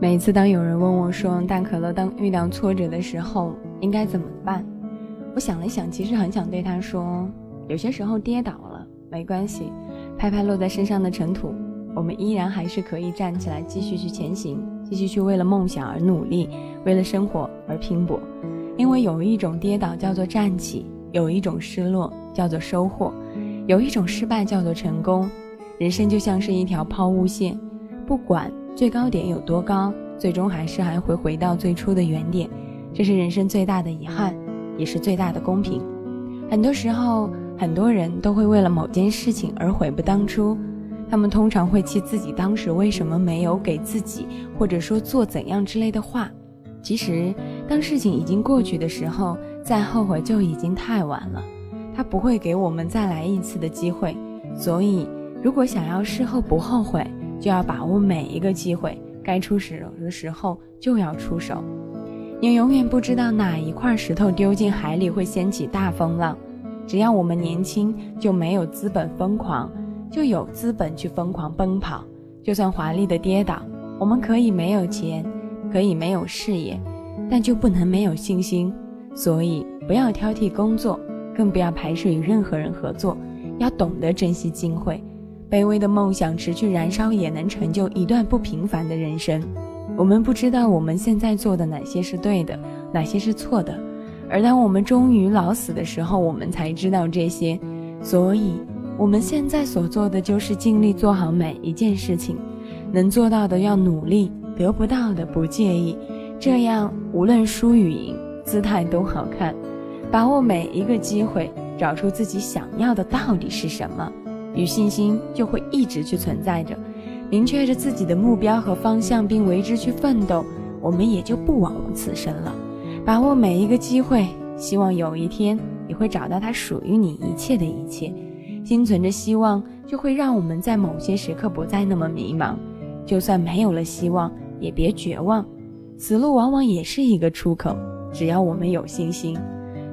每次当有人问我说：“大可乐，当遇到挫折的时候应该怎么办？”我想了想，其实很想对他说：“有些时候跌倒了没关系，拍拍落在身上的尘土，我们依然还是可以站起来，继续去前行，继续去为了梦想而努力，为了生活而拼搏。因为有一种跌倒叫做站起，有一种失落叫做收获，有一种失败叫做成功。人生就像是一条抛物线，不管。”最高点有多高，最终还是还会回到最初的原点，这是人生最大的遗憾，也是最大的公平。很多时候，很多人都会为了某件事情而悔不当初，他们通常会气自己当时为什么没有给自己，或者说做怎样之类的话。其实，当事情已经过去的时候，再后悔就已经太晚了。他不会给我们再来一次的机会，所以，如果想要事后不后悔。就要把握每一个机会，该出手的时候就要出手。你永远不知道哪一块石头丢进海里会掀起大风浪。只要我们年轻，就没有资本疯狂，就有资本去疯狂奔跑。就算华丽的跌倒，我们可以没有钱，可以没有事业，但就不能没有信心。所以不要挑剔工作，更不要排斥与任何人合作，要懂得珍惜机会。卑微的梦想持续燃烧，也能成就一段不平凡的人生。我们不知道我们现在做的哪些是对的，哪些是错的，而当我们终于老死的时候，我们才知道这些。所以，我们现在所做的就是尽力做好每一件事情，能做到的要努力，得不到的不介意。这样，无论输与赢，姿态都好看。把握每一个机会，找出自己想要的到底是什么。与信心就会一直去存在着，明确着自己的目标和方向，并为之去奋斗，我们也就不枉此生了。把握每一个机会，希望有一天你会找到它属于你一切的一切。心存着希望，就会让我们在某些时刻不再那么迷茫。就算没有了希望，也别绝望，此路往往也是一个出口。只要我们有信心，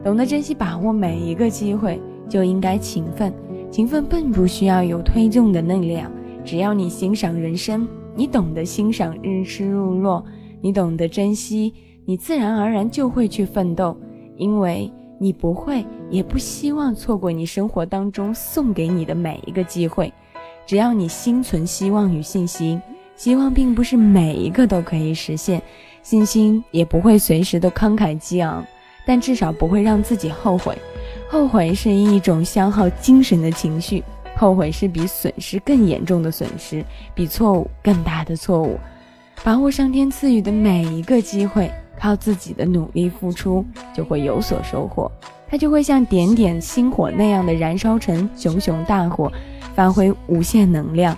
懂得珍惜把握每一个机会，就应该勤奋。勤奋并不需要有推动的能量，只要你欣赏人生，你懂得欣赏日出日落，你懂得珍惜，你自然而然就会去奋斗，因为你不会也不希望错过你生活当中送给你的每一个机会。只要你心存希望与信心，希望并不是每一个都可以实现，信心也不会随时都慷慨激昂，但至少不会让自己后悔。后悔是一种消耗精神的情绪，后悔是比损失更严重的损失，比错误更大的错误。把握上天赐予的每一个机会，靠自己的努力付出，就会有所收获。它就会像点点星火那样的燃烧成熊熊大火，发挥无限能量。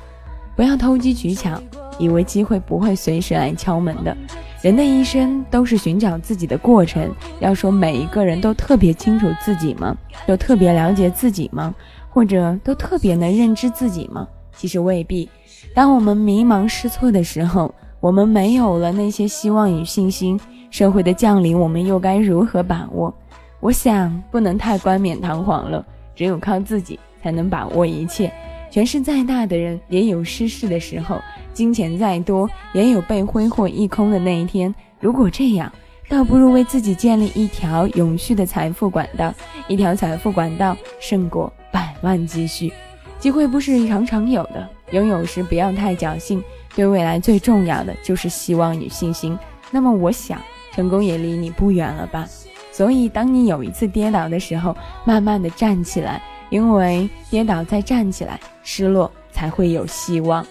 不要投机取巧，以为机会不会随时来敲门的。人的一生都是寻找自己的过程。要说每一个人都特别清楚自己吗？都特别了解自己吗？或者都特别能认知自己吗？其实未必。当我们迷茫失措的时候，我们没有了那些希望与信心，社会的降临我们又该如何把握？我想不能太冠冕堂皇了，只有靠自己才能把握一切。权势再大的人也有失势的时候。金钱再多，也有被挥霍一空的那一天。如果这样，倒不如为自己建立一条永续的财富管道。一条财富管道胜过百万积蓄。机会不是常常有的，拥有时不要太侥幸。对未来最重要的就是希望与信心。那么，我想成功也离你不远了吧？所以，当你有一次跌倒的时候，慢慢的站起来，因为跌倒再站起来，失落才会有希望。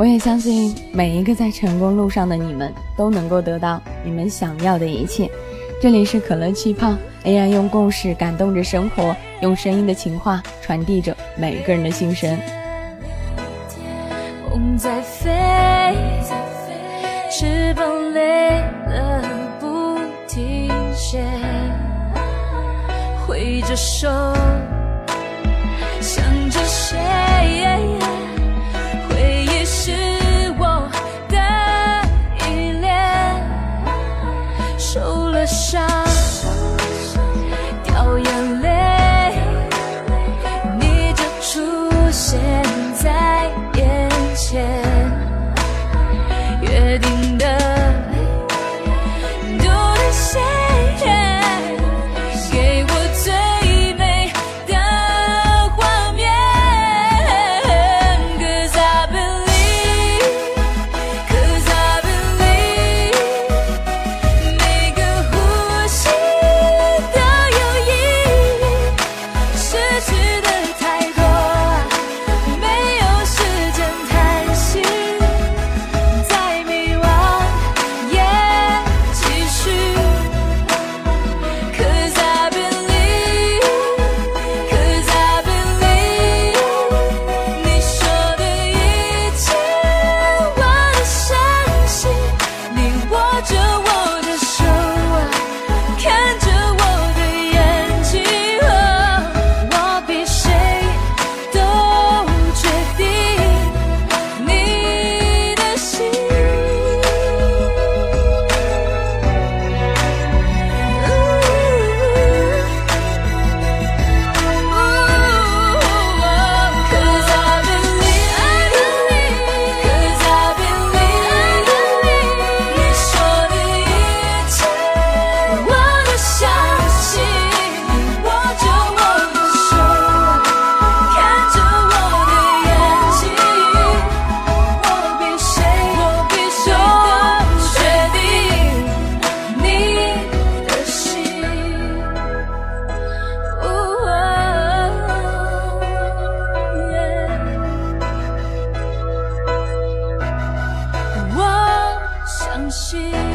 我也相信每一个在成功路上的你们都能够得到你们想要的一切。这里是可乐气泡，AI 用故事感动着生活，用声音的情话传递着每个人的心声。梦在飞，翅膀累了不停歇，挥着手。心。